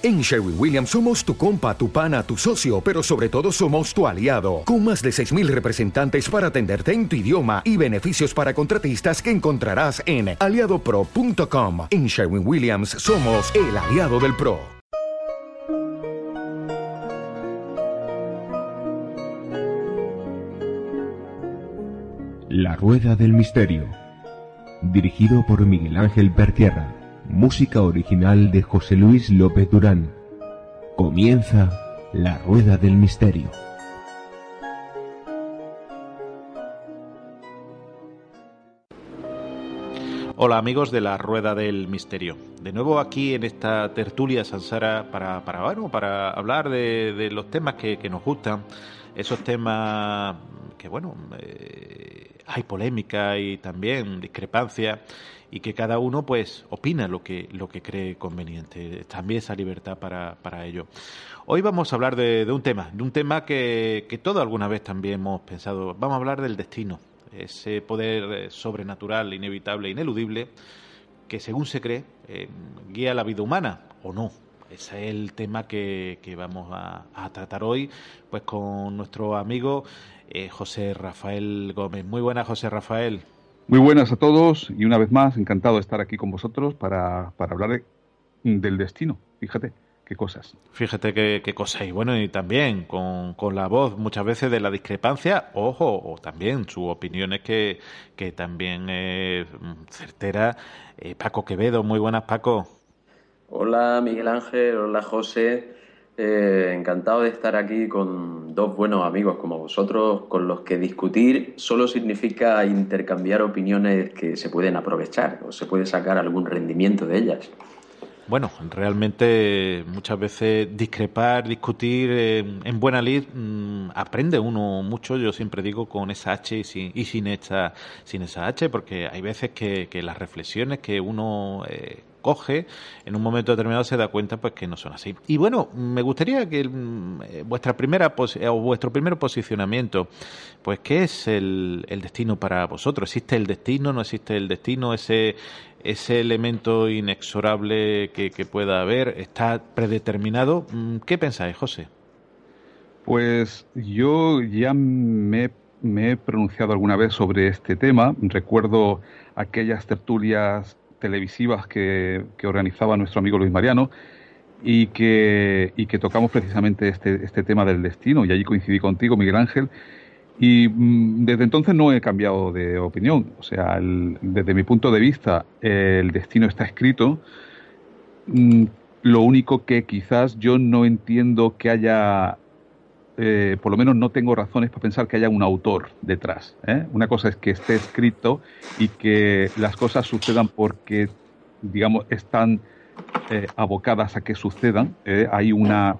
En Sherwin Williams somos tu compa, tu pana, tu socio, pero sobre todo somos tu aliado, con más de 6.000 representantes para atenderte en tu idioma y beneficios para contratistas que encontrarás en aliadopro.com. En Sherwin Williams somos el aliado del PRO. La Rueda del Misterio, dirigido por Miguel Ángel Pertierra. Música original de José Luis López Durán. Comienza La Rueda del Misterio. Hola amigos de la Rueda del Misterio. De nuevo aquí en esta tertulia Sansara para, para, bueno, para hablar de, los temas que, nos gustan, esos temas que bueno, eh, hay polémica y también discrepancia y que cada uno pues opina lo que, lo que cree conveniente. También esa libertad para, para ello. Hoy vamos a hablar de, un tema, de un tema que, que todos alguna vez también hemos pensado. Vamos a hablar del destino, ese poder eh, sobrenatural, inevitable, ineludible, que según se cree eh, guía la vida humana o no. Ese es el tema que, que vamos a, a, tratar hoy, pues con nuestro amigo eh, José Rafael Gómez. Muy buenas, José Rafael. Muy buenas a todos y una vez más, encantado de estar aquí con vosotros para, para hablar del destino. Fíjate qué cosas. Fíjate qué, qué cosas. Y bueno, y también con, con, la voz muchas veces de la discrepancia, ojo, o también su opinión es que, que también es certera. Eh, Paco Quevedo, muy buenas, Paco. Hola, Miguel Ángel, hola, José. Eh, encantado de estar aquí con dos buenos amigos como vosotros, con los que discutir solo significa intercambiar opiniones que se pueden aprovechar o se puede sacar algún rendimiento de ellas. Bueno, realmente muchas veces discrepar, discutir en buena lid mm, aprende uno mucho, yo siempre digo, con esa H y sin, sin, esa, H, porque hay veces que, que las reflexiones que uno eh, coge, en un momento determinado se da cuenta pues que no son así. Y bueno, me gustaría que mm, eh, vuestra primera eh, o vuestro primer posicionamiento, pues ¿qué es el, el, destino para vosotros? ¿Existe el destino? ¿No existe el destino? Ese ese elemento inexorable que, que pueda haber está predeterminado. Mm, ¿Qué pensáis, José? Pues yo ya me, me he pronunciado alguna vez sobre este tema. Recuerdo aquellas tertulias televisivas que, organizaba nuestro amigo Luis Mariano y que, y que tocamos precisamente este, este tema del destino. Y allí coincidí contigo, Miguel Ángel. Y mm, desde entonces no he cambiado de opinión. O sea, desde mi punto de vista, el destino está escrito. Mm, lo único que quizás yo no entiendo que haya eh, por lo menos no tengo razones para pensar que haya un autor detrás. ¿eh? Una cosa es que esté escrito y que las cosas sucedan porque, digamos, están eh, abocadas a que sucedan. hay una,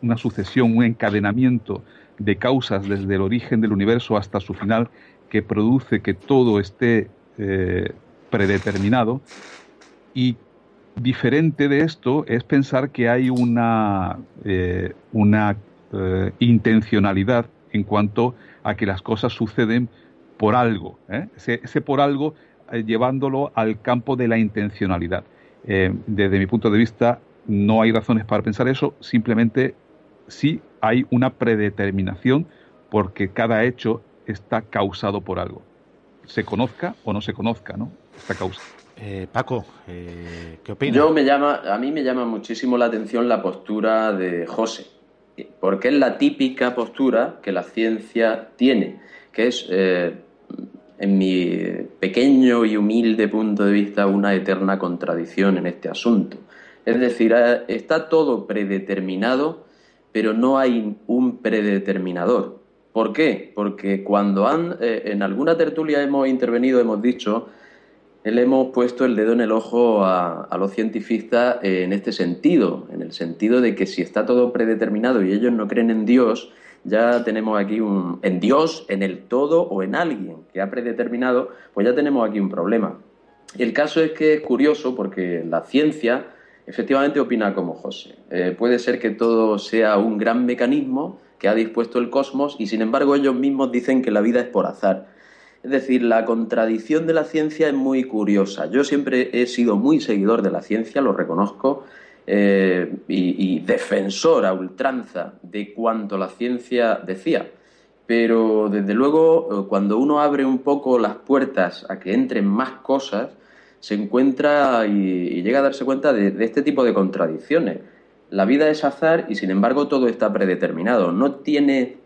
una, sucesión, un encadenamiento de causas desde el origen del universo hasta su final que produce que todo esté predeterminado. Y diferente de esto es pensar que hay una, una eh, intencionalidad en cuanto a que las cosas suceden por algo, ¿eh? ese, por algo eh, llevándolo al campo de la intencionalidad. desde mi punto de vista, no hay razones para pensar eso, simplemente sí hay una predeterminación porque cada hecho está causado por algo. Se conozca o no se conozca, ¿no? Esta causa. Paco, ¿qué opinas? Yo me llama, a mí me llama muchísimo la atención la postura de José porque es la típica postura que la ciencia tiene, que es, eh, en mi pequeño y humilde punto de vista, una eterna contradicción en este asunto. Es decir, eh, está todo predeterminado, pero no hay un predeterminador. ¿Por qué? Porque cuando han, eh, en alguna tertulia hemos intervenido, hemos dicho le hemos puesto el dedo en el ojo a, los científicos en este sentido, en el sentido de que si está todo predeterminado y ellos no creen en Dios, ya tenemos aquí un... en Dios, en el todo o en alguien que ha predeterminado, pues ya tenemos aquí un problema. El caso es que es curioso porque la ciencia efectivamente opina como José. Eh, puede ser que todo sea un gran mecanismo que ha dispuesto el cosmos y sin embargo ellos mismos dicen que la vida es por azar. Es decir, la contradicción de la ciencia es muy curiosa. Yo siempre he sido muy seguidor de la ciencia, lo reconozco. eh, y, defensor a ultranza de cuanto la ciencia decía. Pero desde luego, eh, cuando uno abre un poco las puertas a que entren más cosas, se encuentra y, llega a darse cuenta de, este tipo de contradicciones. La vida es azar y sin embargo todo está predeterminado. No tiene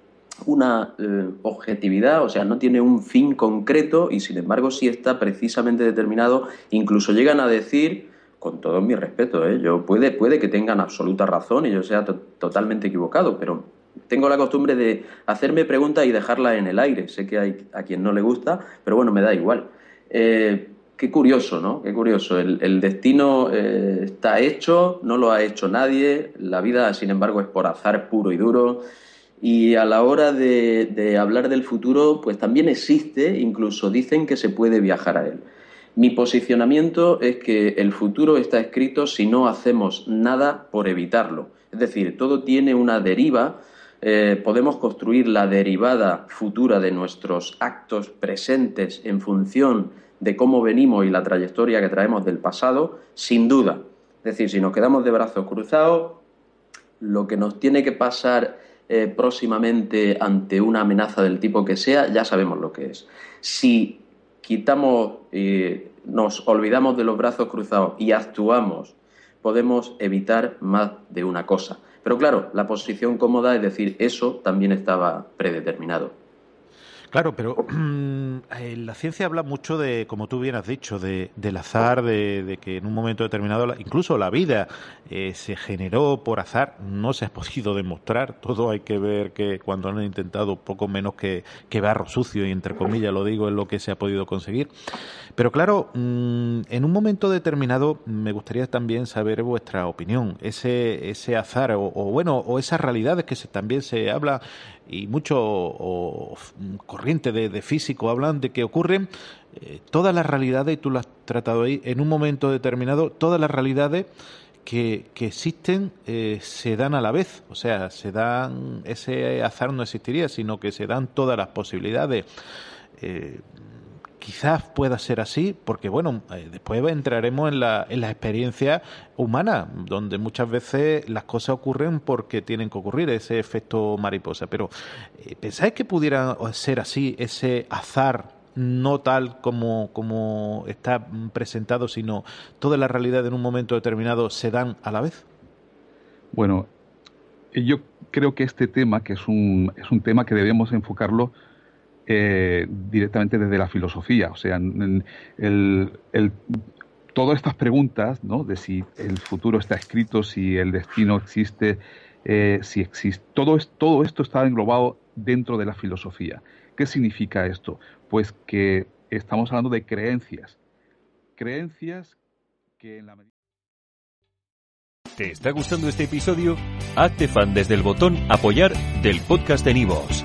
una eh, objetividad, o sea, no tiene un fin concreto y sin embargo sí está precisamente determinado. Incluso llegan a decir con todo mi respeto, ¿eh? yo puede, puede que tengan absoluta razón y yo sea totalmente equivocado, pero tengo la costumbre de hacerme preguntas y dejarlas en el aire. Sé que hay a quien no le gusta, pero bueno, me da igual. Eh, qué curioso, ¿no? Qué curioso. El, destino eh, está hecho, no lo ha hecho nadie. La vida, sin embargo, es por azar puro y duro. Y a la hora de, hablar del futuro, pues también existe, incluso dicen que se puede viajar a él. Mi posicionamiento es que el futuro está escrito si no hacemos nada por evitarlo. Es decir, todo tiene una deriva. Eh, podemos construir la derivada futura de nuestros actos presentes en función de cómo venimos y la trayectoria que traemos del pasado, sin duda. Es decir, si nos quedamos de brazos cruzados, lo que nos tiene que pasar eh, próximamente ante una amenaza del tipo que sea, ya sabemos lo que es. Si quitamos y nos olvidamos de los brazos cruzados y actuamos, podemos evitar más de una cosa. Pero claro, la posición cómoda es decir, eso también estaba predeterminado. Claro, pero eh, la ciencia habla mucho de, como tú bien has dicho, de, del azar, de, que en un momento determinado, incluso la vida eh, se generó por azar, no se ha podido demostrar, todo hay que ver que cuando han intentado poco menos que, que barro sucio, y entre comillas lo digo, es lo que se ha podido conseguir. Pero claro, mm, en un momento determinado me gustaría también saber vuestra opinión, ese, ese azar o, bueno, o esas realidades que se, también se habla y mucho o, de, físico hablan de que ocurren eh, todas las realidades, y tú lo has tratado ahí, en un momento determinado, todas las realidades que, que existen eh, se dan a la vez, o sea, se dan, ese azar no existiría, sino que se dan todas las posibilidades. Eh, quizás pueda ser así, porque bueno, eh, después entraremos en la, en la experiencia humana, donde muchas veces las cosas ocurren porque tienen que ocurrir, ese efecto mariposa. Pero, eh, ¿pensáis que pudiera ser así, ese azar no tal como, como está presentado, sino toda la realidad en un momento determinado se dan a la vez? Bueno, yo creo que este tema, que es un, es un tema que debemos enfocarlo eh, directamente desde la filosofía. O sea, todas estas preguntas ¿no? de si el futuro está escrito, si el destino existe, eh, si existe, todo, todo esto está englobado dentro de la filosofía. ¿Qué significa esto? Pues que estamos hablando de creencias. Creencias que en la ¿Te está gustando este episodio? Hazte fan desde el botón apoyar del podcast de Nivos.